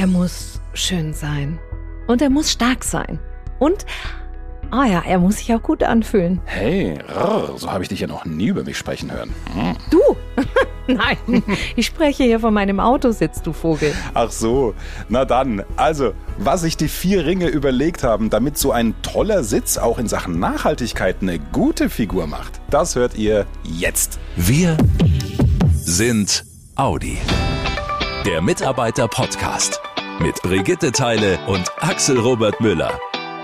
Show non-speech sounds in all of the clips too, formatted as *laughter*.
Er muss schön sein. Und er muss stark sein. Und, ah ja, er muss sich auch gut anfühlen. Hey, rrr, so habe ich dich ja noch nie über mich sprechen hören. Hm. Du? *laughs* Nein, ich spreche hier von meinem Autositz, du Vogel. Ach so, na dann. Also, was sich die vier Ringe überlegt haben, damit so ein toller Sitz auch in Sachen Nachhaltigkeit eine gute Figur macht, das hört ihr jetzt. Wir sind Audi. Der Mitarbeiter-Podcast mit Brigitte Teile und Axel Robert Müller.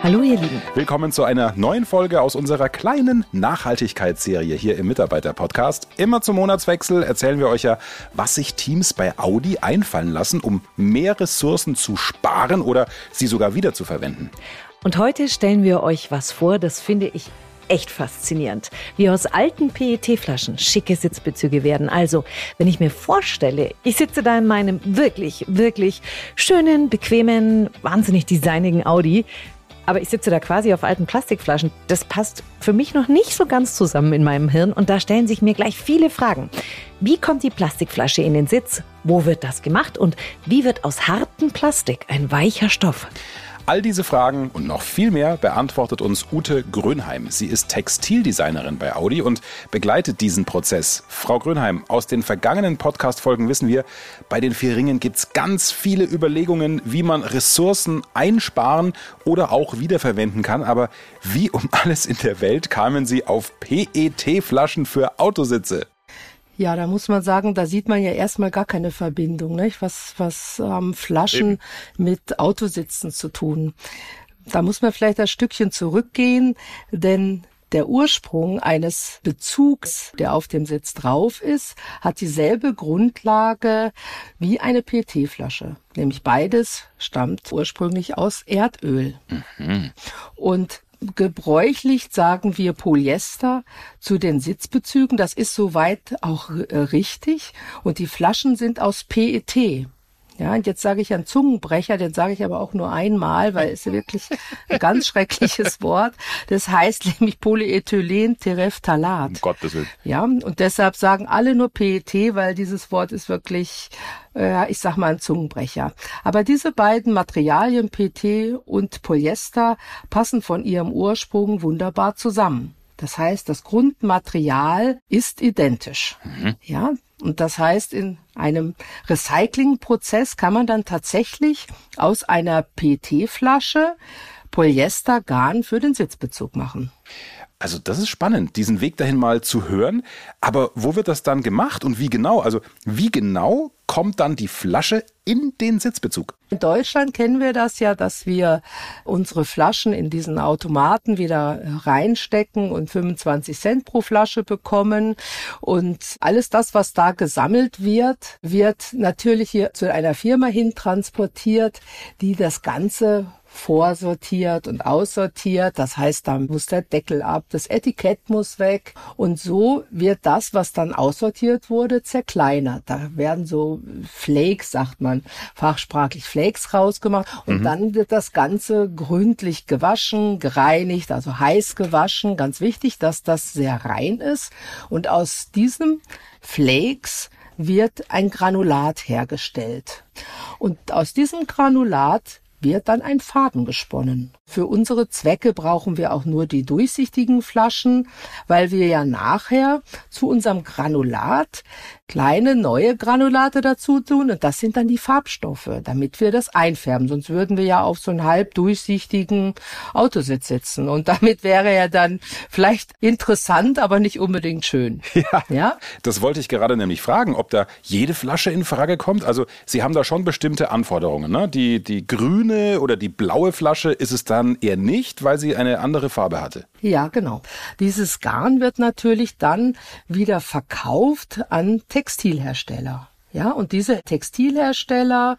Hallo ihr Lieben. Willkommen zu einer neuen Folge aus unserer kleinen Nachhaltigkeitsserie hier im Mitarbeiter-Podcast. Immer zum Monatswechsel erzählen wir euch ja, was sich Teams bei Audi einfallen lassen, um mehr Ressourcen zu sparen oder sie sogar wiederzuverwenden. Und heute stellen wir euch was vor, das finde ich echt faszinierend, wie aus alten PET-Flaschen schicke Sitzbezüge werden. Also, wenn ich mir vorstelle, ich sitze da in meinem wirklich, wirklich schönen, bequemen, wahnsinnig designigen Audi, aber ich sitze da quasi auf alten Plastikflaschen. Das passt für mich noch nicht so ganz zusammen in meinem Hirn und da stellen sich mir gleich viele Fragen. Wie kommt die Plastikflasche in den Sitz? Wo wird das gemacht? Und wie wird aus hartem Plastik ein weicher Stoff? All diese Fragen und noch viel mehr beantwortet uns Ute Grönheim. Sie ist Textildesignerin bei Audi und begleitet diesen Prozess. Frau Grönheim, aus den vergangenen Podcast-Folgen wissen wir, bei den vier Ringen gibt es ganz viele Überlegungen, wie man Ressourcen einsparen oder auch wiederverwenden kann. Aber wie um *laughs* alles in der Welt kamen Sie auf PET-Flaschen für Autositze? Ja, da muss man sagen, da sieht man ja erstmal gar keine Verbindung, nicht? Was, was haben ähm, Flaschen Eben. mit Autositzen zu tun? Da muss man vielleicht ein Stückchen zurückgehen, denn der Ursprung eines Bezugs, der auf dem Sitz drauf ist, hat dieselbe Grundlage wie eine PET-Flasche. Nämlich beides stammt ursprünglich aus Erdöl. Mhm. Und gebräuchlich sagen wir Polyester zu den Sitzbezügen. Das ist soweit auch äh, richtig. Und die Flaschen sind aus PET. Ja, und jetzt sage ich einen Zungenbrecher, den sage ich aber auch nur einmal, weil es wirklich ein ganz *laughs* schreckliches Wort. Das heißt nämlich Polyethylen Tereftalat. Um Gottes Willen. Ja, und deshalb sagen alle nur PET, weil dieses Wort ist wirklich, äh, ich sag mal, ein Zungenbrecher. Aber diese beiden Materialien, PET und Polyester, passen von ihrem Ursprung wunderbar zusammen. Das heißt, das Grundmaterial ist identisch. Mhm. Ja, und das heißt, in einem Recyclingprozess kann man dann tatsächlich aus einer PET-Flasche Polyestergarn für den Sitzbezug machen. Also das ist spannend, diesen Weg dahin mal zu hören. Aber wo wird das dann gemacht und wie genau? Also wie genau kommt dann die Flasche in den Sitzbezug? In Deutschland kennen wir das ja, dass wir unsere Flaschen in diesen Automaten wieder reinstecken und 25 Cent pro Flasche bekommen. Und alles das, was da gesammelt wird, wird natürlich hier zu einer Firma hin transportiert, die das Ganze vorsortiert und aussortiert. Das heißt, da muss der Deckel ab, das Etikett muss weg. Und so wird das, was dann aussortiert wurde, zerkleinert. Da werden so Flakes, sagt man, fachsprachlich Flakes rausgemacht. Und mhm. dann wird das Ganze gründlich gewaschen, gereinigt, also heiß gewaschen. Ganz wichtig, dass das sehr rein ist. Und aus diesem Flakes wird ein Granulat hergestellt. Und aus diesem Granulat wird dann ein Faden gesponnen. Für unsere Zwecke brauchen wir auch nur die durchsichtigen Flaschen, weil wir ja nachher zu unserem Granulat kleine neue Granulate dazu tun und das sind dann die Farbstoffe, damit wir das einfärben. Sonst würden wir ja auf so einen halb durchsichtigen Autositz sitzen und damit wäre ja dann vielleicht interessant, aber nicht unbedingt schön. *laughs* Ja, ja? das wollte ich gerade nämlich fragen, ob da jede Flasche in Frage kommt. Also Sie haben da schon bestimmte Anforderungen. Ne? Die, die grüne oder die blaue Flasche ist es dann eher nicht, weil sie eine andere Farbe hatte. Ja, genau. Dieses Garn wird natürlich dann wieder verkauft an Textilhersteller. Ja, und diese Textilhersteller,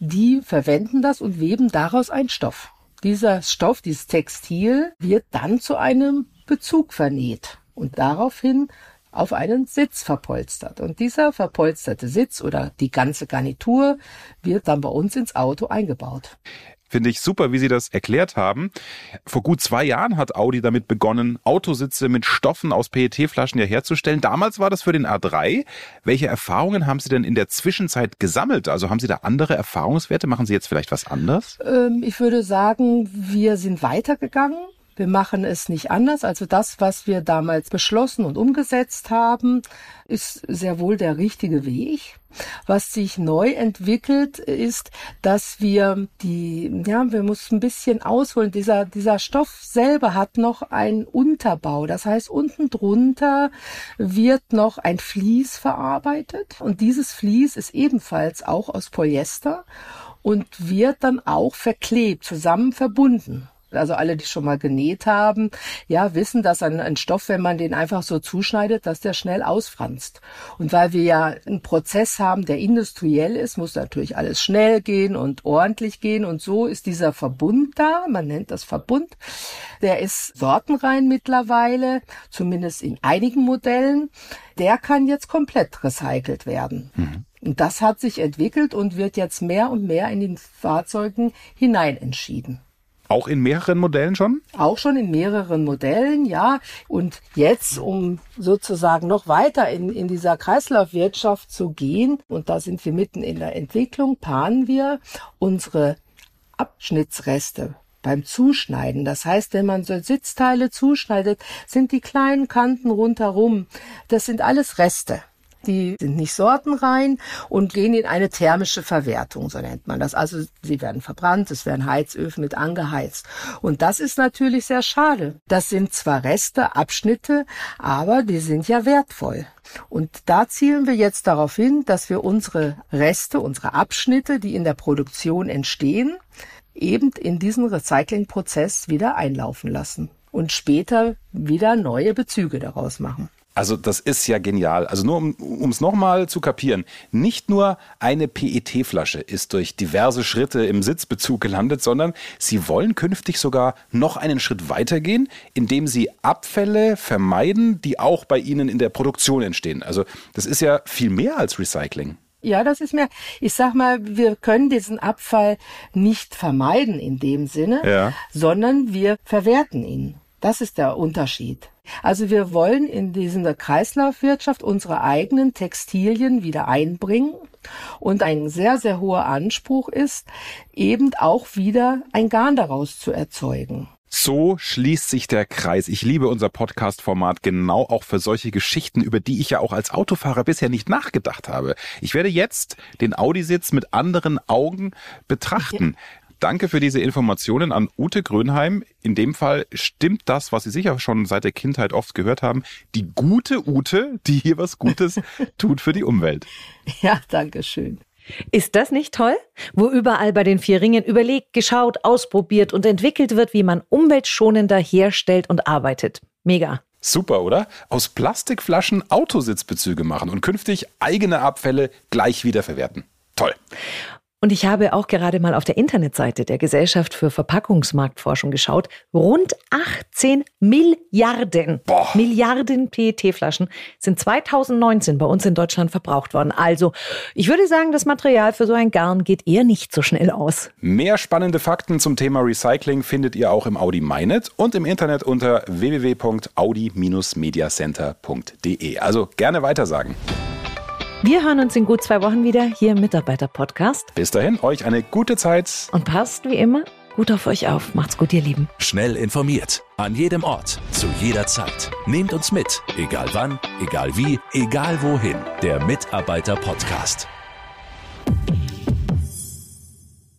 die verwenden das und weben daraus einen Stoff. Dieser Stoff, dieses Textil, wird dann zu einem Bezug vernäht und daraufhin auf einen Sitz verpolstert. Und dieser verpolsterte Sitz oder die ganze Garnitur wird dann bei uns ins Auto eingebaut. Finde ich super, wie Sie das erklärt haben. Vor gut zwei Jahren hat Audi damit begonnen, Autositze mit Stoffen aus PET-Flaschen ja herzustellen. Damals war das für den A3. Welche Erfahrungen haben Sie denn in der Zwischenzeit gesammelt? Also haben Sie da andere Erfahrungswerte? Machen Sie jetzt vielleicht was anders? Ähm, ich würde sagen, wir sind weitergegangen. Wir machen es nicht anders. Also das, was wir damals beschlossen und umgesetzt haben, ist sehr wohl der richtige Weg. Was sich neu entwickelt, ist, dass wir die, ja, wir müssen ein bisschen ausholen. Dieser, dieser Stoff selber hat noch einen Unterbau. Das heißt, unten drunter wird noch ein Vlies verarbeitet. Und dieses Vlies ist ebenfalls auch aus Polyester und wird dann auch verklebt, zusammen verbunden. Also alle, die schon mal genäht haben, ja, wissen, dass ein, ein, Stoff, wenn man den einfach so zuschneidet, dass der schnell ausfranst. Und weil wir ja einen Prozess haben, der industriell ist, muss natürlich alles schnell gehen und ordentlich gehen. Und so ist dieser Verbund da, man nennt das Verbund, der ist sortenrein mittlerweile, zumindest in einigen Modellen. Der kann jetzt komplett recycelt werden. Mhm. Und das hat sich entwickelt und wird jetzt mehr und mehr in den Fahrzeugen hinein entschieden. Auch in mehreren Modellen schon? Auch schon in mehreren Modellen, ja. Und jetzt, um sozusagen noch weiter in, in dieser Kreislaufwirtschaft zu gehen, und da sind wir mitten in der Entwicklung, paaren wir unsere Abschnittsreste beim Zuschneiden. Das heißt, wenn man so Sitzteile zuschneidet, sind die kleinen Kanten rundherum, das sind alles Reste die sind nicht sortenrein und gehen in eine thermische Verwertung, so nennt man das. Also sie werden verbrannt, es werden Heizöfen mit angeheizt. Und das ist natürlich sehr schade. Das sind zwar Reste, Abschnitte, aber die sind ja wertvoll. Und da zielen wir jetzt darauf hin, dass wir unsere Reste, unsere Abschnitte, die in der Produktion entstehen, eben in diesen Recyclingprozess wieder einlaufen lassen und später wieder neue Bezüge daraus machen. Also das ist ja genial. Also nur um es nochmal zu kapieren. Nicht nur eine PET-Flasche ist durch diverse Schritte im Sitzbezug gelandet, sondern Sie wollen künftig sogar noch einen Schritt weitergehen, indem Sie Abfälle vermeiden, die auch bei Ihnen in der Produktion entstehen. Also das ist ja viel mehr als Recycling. Ja, das ist mir, ich sag mal, wir können diesen Abfall nicht vermeiden in dem Sinne, ja. sondern wir verwerten ihn. Das ist der Unterschied. Also wir wollen in diese Kreislaufwirtschaft unsere eigenen Textilien wieder einbringen. Und ein sehr, sehr hoher Anspruch ist, eben auch wieder ein Garn daraus zu erzeugen. So schließt sich der Kreis. Ich liebe unser Podcast-Format genau auch für solche Geschichten, über die ich ja auch als Autofahrer bisher nicht nachgedacht habe. Ich werde jetzt den Audi-Sitz mit anderen Augen betrachten. Danke für diese Informationen an Ute Grönheim. In dem Fall stimmt das, was Sie sicher schon seit der Kindheit oft gehört haben. Die gute Ute, die hier was Gutes *laughs* tut für die Umwelt. Ja, danke schön. Ist das nicht toll? Wo überall bei den vier Ringen überlegt, geschaut, ausprobiert und entwickelt wird, wie man umweltschonender herstellt und arbeitet. Mega. Super, oder? Aus Plastikflaschen Autositzbezüge machen und künftig eigene Abfälle gleich wiederverwerten. Toll. Und ich habe auch gerade mal auf der Internetseite der Gesellschaft für Verpackungsmarktforschung geschaut. Rund 18 Milliarden, Boah. Milliarden PET-Flaschen sind 2019 bei uns in Deutschland verbraucht worden. Also, ich würde sagen, das Material für so ein Garn geht eher nicht so schnell aus. Mehr spannende Fakten zum Thema Recycling findet ihr auch im Audi MyNet und im Internet unter www.audi-mediacenter.de. Also gerne weitersagen. Wir hören uns in gut zwei Wochen wieder hier im Mitarbeiter-Podcast. Bis dahin, euch eine gute Zeit. Und passt wie immer gut auf euch auf. Macht's gut, ihr Lieben. Schnell informiert. An jedem Ort. Zu jeder Zeit. Nehmt uns mit. Egal wann, egal wie, egal wohin. Der Mitarbeiter-Podcast.